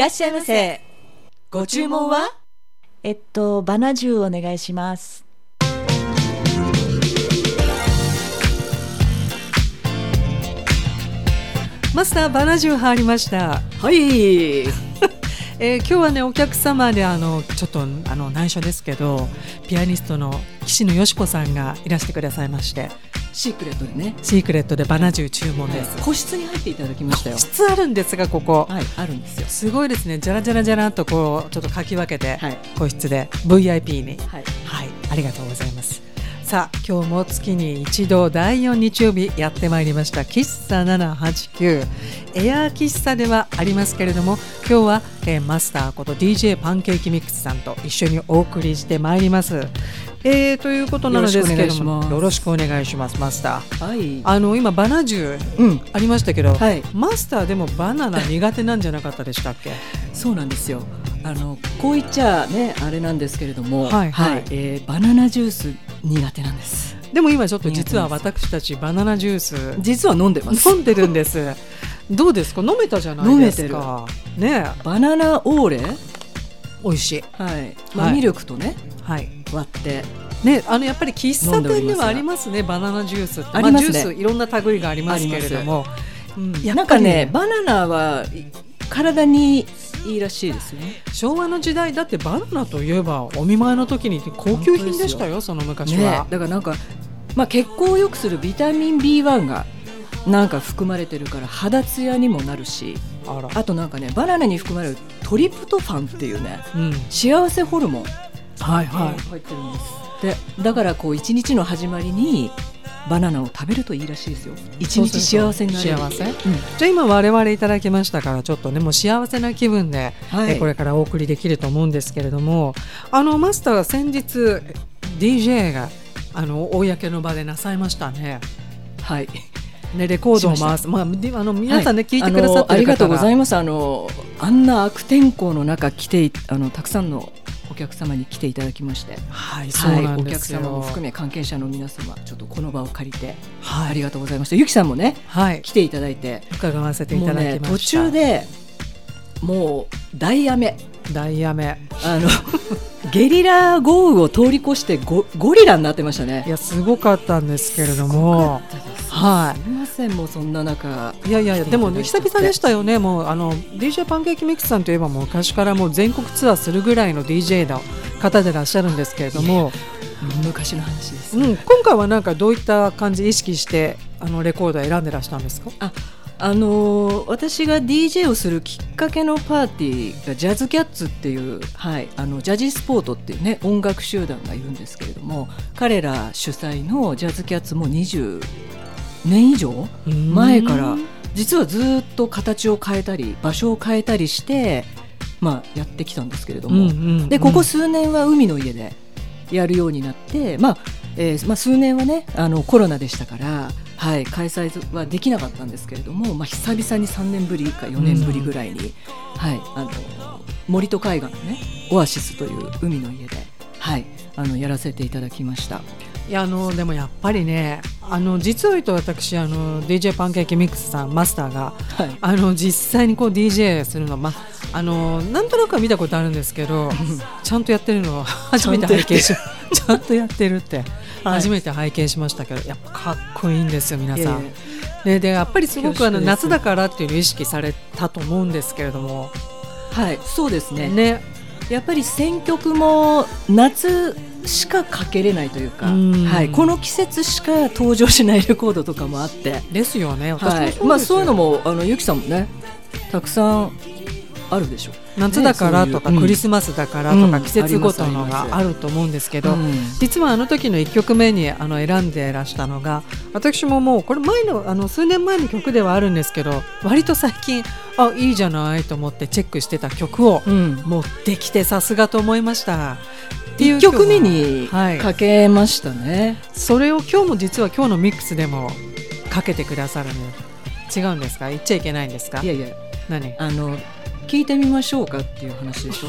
らっしゃいませ。ご注文は？えっとバナジュお願いします。マスターバナジュ入りました。はい。えー、今日はねお客様であのちょっとあの内緒ですけどピアニストの岸野よし子さんがいらしてくださいましてシークレットでね。シークレットでバナジュ注文です、個室に入っていただきましたよ。個室あるんですがここ、はいあるんですよ。すごいですね。じゃらじゃらじゃらっとこうちょっとかき分けて、はい。個室で VIP に。はい。はい。ありがとうございます。さあ今日も月に一度第4日曜日やってまいりました。喫茶789エアー喫茶ではありますけれども今日は、えーマスターこと DJ パンケーキミックスさんと一緒にお送りしてまいります。えー、ということなのですけれども。よろしくお願いします。マスター。はい。あの今バナジュうんありましたけど、はい。マスターでもバナナ苦手なんじゃなかったでしたっけ？そうなんですよ。あのこう言っちゃねあれなんですけれどもはいはい。えーバナナジュース苦手なんです。でも今ちょっと実は私たちバナナジュース実は飲んでます。飲んでるんです。どうですか？飲めたじゃないですか。ねえ。バナナオーレ？美味しい。はい、まあはいミルクとね。はい。割ってねあのやっぱり喫茶店ではありますねバナナジュースって。ありますねあ、ジュースいろんな類がありますけれども。うんいやなんかねバナナはい体にいいらしいですね昭和の時代だってバナナといえばお見舞いの時に高級品でしたよその昔ねは。だからなんか、まあ、血行を良くするビタミン B1 がなんか含まれてるから肌ツヤにもなるし。あとなんかねバナナに含まれるトリプトファンっていうねうん。幸せホルモンはいはい。入ってるんですでだからこう一日の始まりにバナナを食べるといいらしいですよ。一日幸せになれる。幸せ。うん。じゃあ今我々いただきましたからちょっとねもう幸せな気分で、はい。えこれからお送りできると思うんですけれどもあのマスターが先日 DJ があの公の場でなさいましたね。はい。ねレコードをしまし回すまあであの皆さんね、はい聞いてくださってありがとうございます。あのあんな悪天候の中来ていあのたくさんのお客様に来ていただきまして。はいそうはい、なんお客ですよ。様も含め関係者の皆様ちょっとこの場を借りてはい。ありがとうございました。ゆきさんもねはい。来ていただいて。伺わせていただきました。ね途中でもう大雨。ダイヤメあのゲリラ豪雨を通り越してゴゴリラになってましたね。いやすごかったんですけれども。はい。すみませんもうそんな中いやいやいやでもね久々でしたよね。もうあの DJ パンケーキミックスさんといえばもう昔からもう全国ツアーするぐらいの DJ の方でいらっしゃるんですけれども、昔の話です、うん、今回はなんかどういった感じ意識してあのレコードを選んでらしたんですか？あのー私が DJ をするきっかけのパーティーがジャズキャッツっていう、はい、あのジャジスポートっていうね音楽集団がいるんですけれども彼ら主催のジャズキャッツも20年以上前から実はずっと形を変えたり場所を変えたりして、まあ、やってきたんですけれども、うん。でここ数年は海の家でやるようになって、まあえーまあ、数年はねあのコロナでしたから、はい、開催はできなかったんですけれども、まあ、久々に3年ぶりか4年ぶりぐらいに、はい、あの森と海岸のねオアシスという海の家で、はい、あのやらせていただきました。いやあのでもやっぱりねあの実を言うと私あの DJ パンケーキミックスさんマスターがはいあの実際にこう DJ するのまああのなんとなくは見たことあるんですけど ちゃんとやってるのは 初めて拝見し ちゃんとやってるってはい。初めて拝見しましたけどやっぱかっこいいんですよ皆さん。えででやっぱりすごくあの夏だからっていうのを意識されたと思うんですけれども。ーはい、そうですね。ね。やっぱり選曲も夏しかかけれないというか、うん。はい、この季節しか登場しないレコードとかもあって、ですよねはいまあ、そういうのもあのゆきさんもねたくさんあるでしょ。夏だからとかクリスマスだからとうん。か季節ごとのがあると思うんですけど、うん。実はあの時の1曲目にあの選んでらしたのが私ももうこれ前のあの数年前の曲ではあるんですけど割と最近あいいじゃないと思ってチェックしてた曲をうん。持ってきてさすがと思いました。っていう1曲目にはい。かけましたね、それを今日も実は今日のミックスでもかけてくださるの。違うんですか？言っちゃいけないんですか？い、やいや。何？あの聞いてみましょうかっていう話でしょ？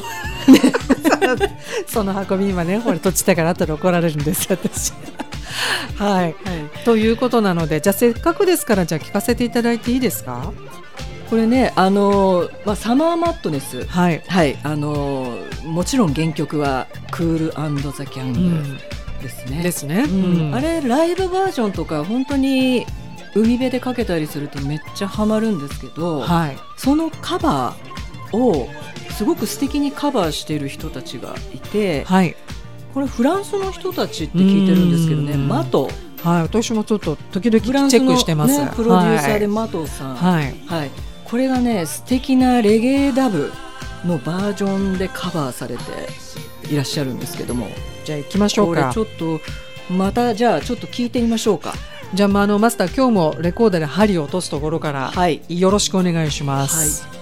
その運び今ねこれ閉じたから後で怒られるんです私。はい。はい。ということなのでじゃあせっかくですからじゃあ聞かせていただいていいですか？これねあの、まあ、サマーマットネス。はい、はい。あのもちろん原曲はクールザ・キャングうん、ですね。ですね、うん。うん。あれライブバージョンとか本当に海辺でかけたりするとめっちゃハマるんですけど、はい。そのカバーをすごく素敵にカバーしている人たちがいてはい。これフランスの人たちって聞いてるんですけどねうん。マト。はい。私もちょっと時々チェックしてます、ね、プロデューサーではマトさん、い、はい。はい、これがね素敵なレゲエダブのバージョンでカバーされていらっしゃるんですけども。じゃあ行きましょうか。これちょっとまたじゃあちょっと聞いてみましょうか。じゃあまああのマスター今日もレコーダーで針を落とすところから、はい。よろしくお願いします、はい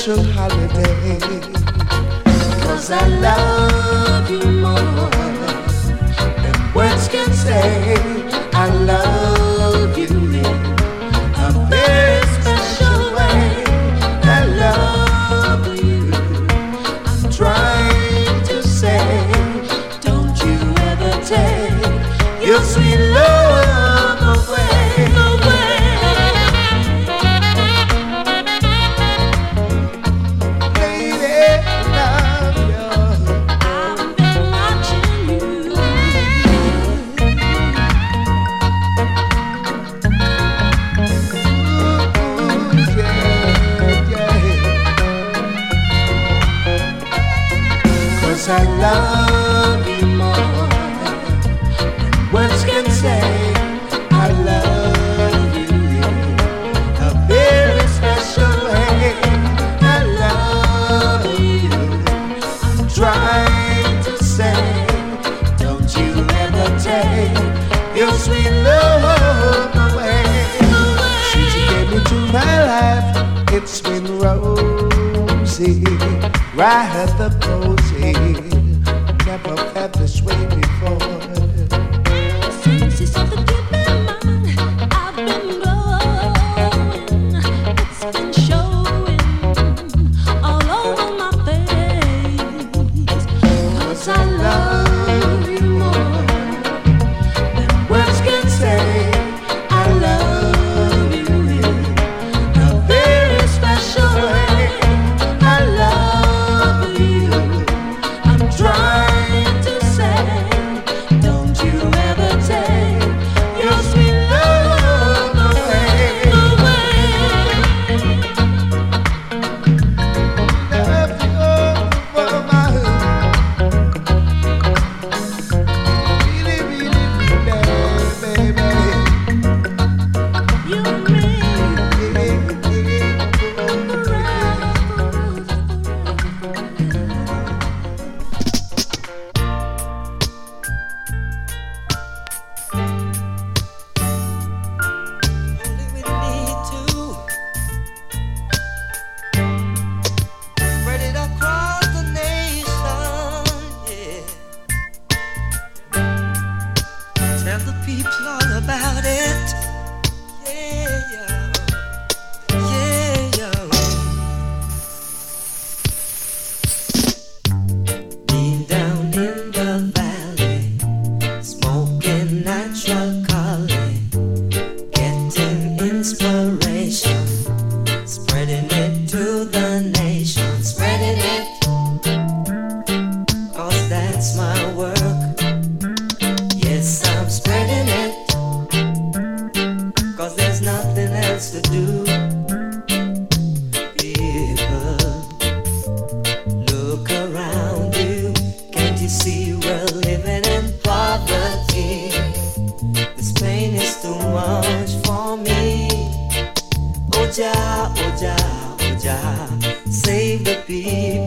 special holiday. Cause I love love you more words can say. I love you in a very special way. I love you. I'm trying to say, don't you ever take your sweet love away. Since you gave me to my life, it's been right at the Oja, Oja, Oja, save the people.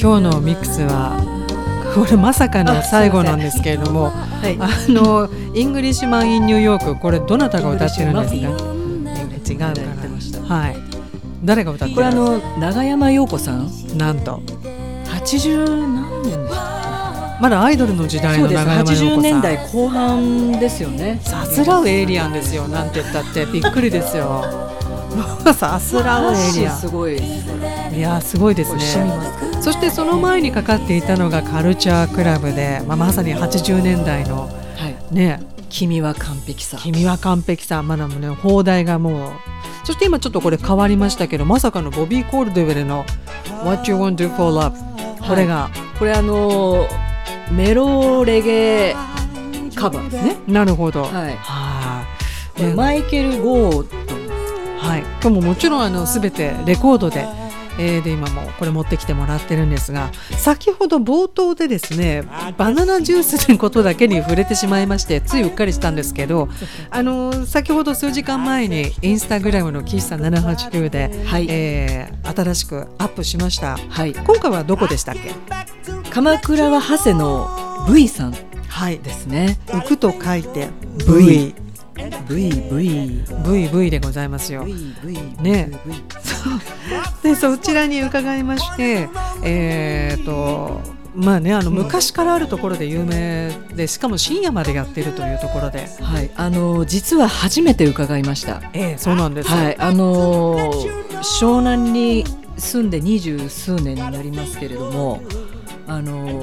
今日のミックスはこれまさかの最後なんですけれどもはい。あの Englishman in New York これどなたが歌ってるんですか違うか歌ってましたなはい。誰が歌ってるこれあの長山洋子さん？なんと。80何年まだアイドルの時代の長山洋子さん。80年代後半ですよね。さすらうエイリアンですよなんて言ったって。びっくりですよ。さすらうエイリア。すごいンいやすごいですねそしてその前にかかっていたのがカルチャークラブで、まあ、まさに80年代のはい。ね。君は完璧さ。君は完璧さ。まだもね放題がもう。そして今ちょっとこれ変わりましたけどまさかのボビー・コールドウェルの「What You Want to Do for Love」これが、これあのメロレゲエカバー。ですね。なるほど。はい。はい。でマイケル・ゴーはい、今日ももちろんあの全てレコードで、えーで今もこれ持ってきてもらってるんですが先ほど冒頭でですねバナナジュースのことだけに触れてしまいましてついうっかりしたんですけどあの先ほど数時間前にインスタグラムの喫茶789で、はい。えー新しくアップしました。はい。今回はどこでしたっけ？鎌倉は長谷の V さん。はい。ですね。浮くと書いて V V V V V V でございますよ。V V ね。でそちらに伺いましてえっ、とまあねあの昔からあるところで有名でしかも深夜までやってるというところで。はい。あの実は初めて伺いました。ええそうなんです、はい。あの湘南に住んで二十数年になりますけれどもあの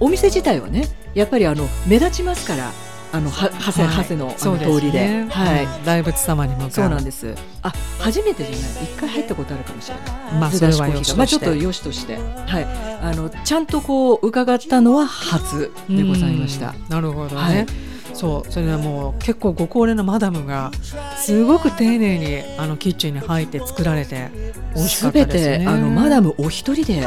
お店自体はねやっぱりあの目立ちますからあのは長谷、はい長谷の通りで、ねはい、うん大仏様に向かう。そうなんです。あ、初めてじゃない？一回入ったことあるかもしれない。まあそれはよしとして。まあちょっとよしとして、はい。あのちゃんとこう伺ったのは初でございました。うん。なるほどね、はい。そう。それはもう結構ご高齢のマダムがすごく丁寧にあのキッチンに入って作られて美味しかっすべたですね。てあのマダムお一人で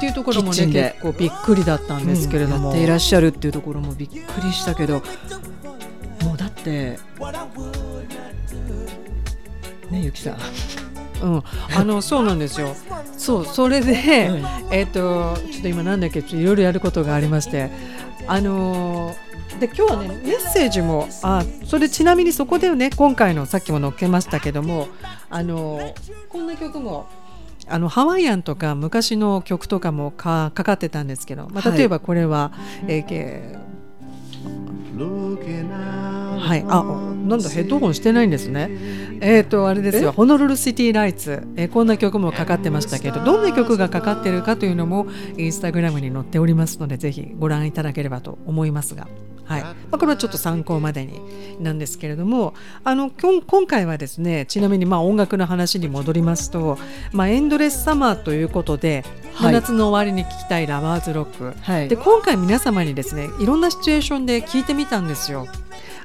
っていうところもね結構びっくりだったんですけれども、やっていらっしゃるっていうところもびっくりしたけど、もうだってねゆきさん、うん、あのそうなんですよ。そうそれで、うん。えっ、とちょっと今なんだっけいろいろやることがありまして、あのーで今日はねメッセージもあそれちなみにそこでね今回のさっきも載っけましたけどもあのーこんな曲も。あのハワイアンとか昔の曲とかもかかかってたんですけど、まあ、はい。例えばこれは、えーけ Looking out はい、あなんだヘッドホンしてないんですね。えっ、とあれですよ、ホノルルシティライツ、えーこんな曲もかかってましたけど、どんな曲がかかってるかというのもインスタグラムに載っておりますので、ぜひご覧いただければと思いますが、はい、まあ、これはちょっと参考までになんですけれども、あの今回はですね、ちなみにまあ音楽の話に戻りますと、まあエンドレスサマーということで、はい。夏の終わりに聴きたいラバーズロック。はい。で今回皆様にですねいろんなシチュエーションで聞いてみたんですよ。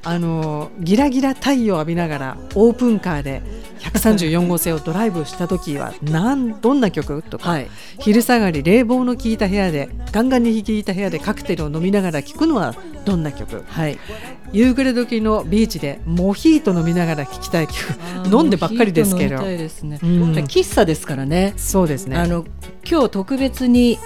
あのギラギラ太陽を浴びながらオープンカーで134号線をドライブした時はなんどんな曲？とか、はい。昼下がり冷房の効いた部屋でガンガンに効いた部屋でカクテルを飲みながら聴くのはどんな曲？はい、夕暮れ時のビーチでモヒート飲みながら聴きたい曲。飲んでばっかりですけど。ね。うん。喫茶ですからね。そうですね。あの今日特別に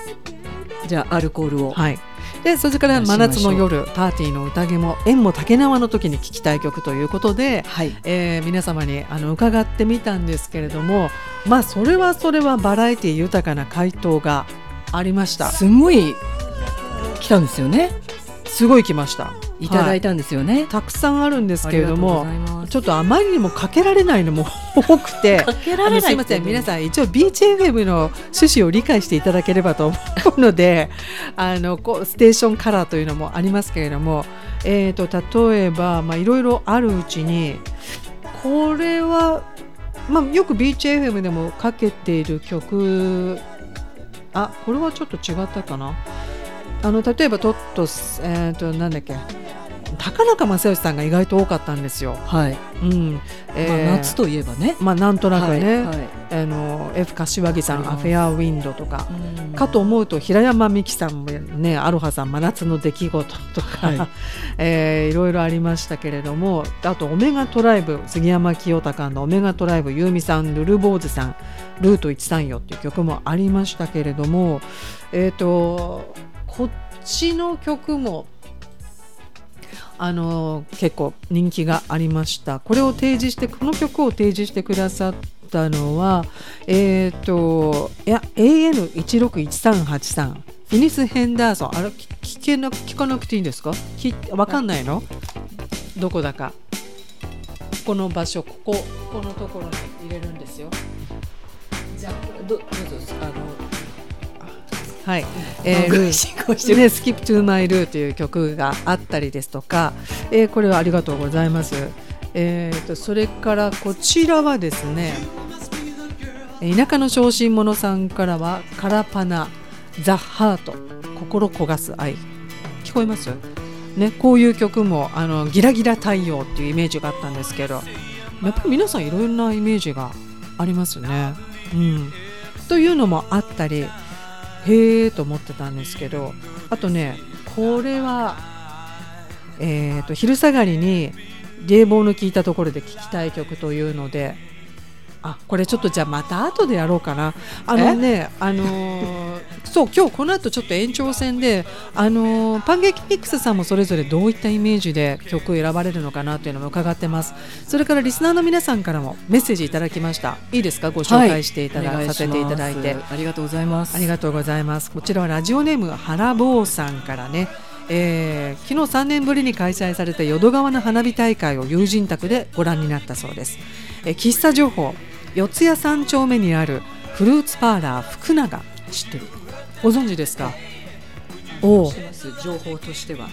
じゃあアルコールを、はい、でそれから真夏の夜パーティーの宴も縁も竹縄の時に聴きたい曲ということで、はい。えー皆様にあの伺ってみたんですけれどもまあそれはそれはバラエティ豊かな回答がありました。すごい来たんですよね。すごい来ました。いただいたんですよね。たくさんあるんですけれどもちょっとあまりにもかけられないのも多くてかけられないすいません。皆さん一応 BGFM の趣旨を理解していただければと思うので あのこうステーションカラーというのもありますけれども、えー、と例えばまあいろいろあるうちにこれは、まあ、よく BGFM でもかけている曲あこれはちょっと違ったかな？あの例えばトットス、えー、となんだっけ高中正義さんが意外と多かったんですよ。はい。うんえーまあ夏といえばね。まあなんとなくね、はいはいあの F 柏木さんアフェアウィンドとか、うんかと思うと平山美樹さんもねアロハさん真夏の出来事とか、はいい えーいろいろありましたけれどもあとオメガトライブ杉山清隆のオメガトライブユーミさんルルボーズさんルート134っていう曲もありましたけれどもえっ、とこっちの曲もあの結構人気がありました。これを提示してこの曲を提示してくださったのはえっ、といや AN161383 フィニス・ヘンダーソン。あれ聞聞けな聞かなくていいんですか？聞わかんないの？どこだか。この場所こここのところに入れるんですよ。どどうぞあのはい、えー、ルー進行してる？ね、Skip to My Loo という曲があったりですとか、えーこれはありがとうございます。えー、とそれからこちらはですね、えー田舎の小心者さんからはカラパナ、ザ・ハート、心焦がす愛。聞こえます？ね、こういう曲もあのギラギラ太陽っていうイメージがあったんですけどやっぱり皆さんいろんなイメージがありますね。うん、というのもあったりへえと思ってたんですけどあとねこれは、えー、と昼下がりに冷房の効いたところで聴きたい曲というのであこれちょっとじゃあまた後でやろうかな。あのねあのーそう今日この後ちょっと延長戦であのーパンケーキミックスさんもそれぞれどういったイメージで曲を選ばれるのかなというのも伺ってます。それからリスナーの皆さんからもメッセージいただきました。いいですか？ご紹介していただ、お願させていただいて。ありがとうございます。ありがとうございます。こちらはラジオネーム原坊さんからね、えー昨日3年ぶりに開催された淀川の花火大会を友人宅でご覧になったそうです。えー喫茶情報、四谷三丁目にあるフルーツパーラー福永知ってる？ご存知ですか？おお情報としては。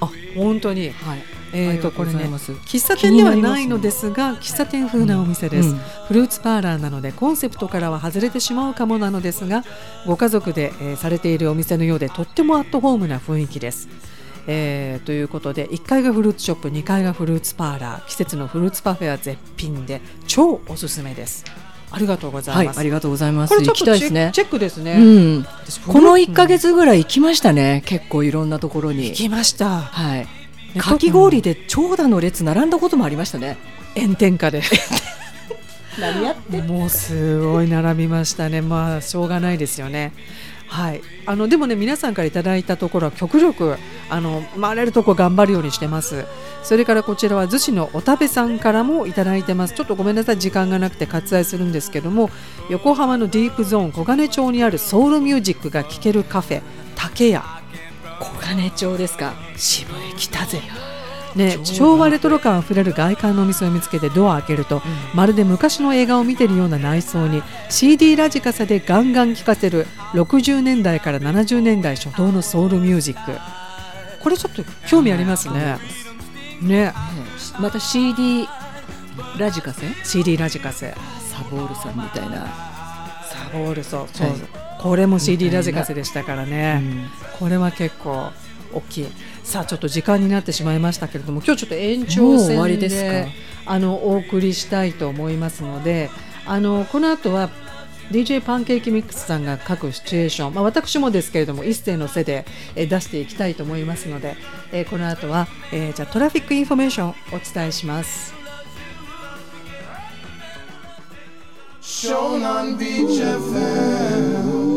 あ本当に。はい。えー、とこれね喫茶店ではないのですが喫茶店風なお店です、うんフルーツパーラーなのでコンセプトからは外れてしまうかもなのですがご家族で、えーされているお店のようでとってもアットホームな雰囲気です。えーということで1階がフルーツショップ2階がフルーツパーラー季節のフルーツパフェは絶品で超おすすめですありがとうございます、はい、ありがとうございます。これちょ行っとチェね。チェックですね、うん。私この1ヶ月ぐらい行きましたね。結構いろんなところに行。きましたはい。ね。かき氷で長蛇の列並んだこともありましたね。炎天下で。何やってもうすごい並びましたね、まあしょうがないですよね。はい、あのでもね皆さんからいただいたところは極力あの回れるとこ頑張るようにしてます。それからこちらは逗子のおたべさんからもいただいてます。ちょっとごめんなさい時間がなくて割愛するんですけども横浜のディープゾーン小金町にあるソウルミュージックが聴けるカフェ竹屋小金町ですか。渋い来たぜ。ね、昭和レトロ感あふれる外観のお店を見つけてドアを開けると、まるで昔の映画を見てるような内装に CD ラジカセでガンガン聴かせる60年代から70年代初頭のソウルミュージック。これちょっと興味ありますね。ね。ね。また CD ラジカセ？CD ラジカセ。サボールさんみたいな。サボールそうそう、はいこれも CD ラジカセでしたからね、うんこれは結構大きいさあちょっと時間になってしまいましたけれども今日ちょっと延長戦でわりですか？あのお送りしたいと思いますのであのこの後は DJ パンケーキミックスさんが書くシチュエーション、まあ、私もですけれども一斉の背で、えー出していきたいと思いますので、えーこの後は、えーじゃあ traffic information をお伝えします。Shonan Beach FM.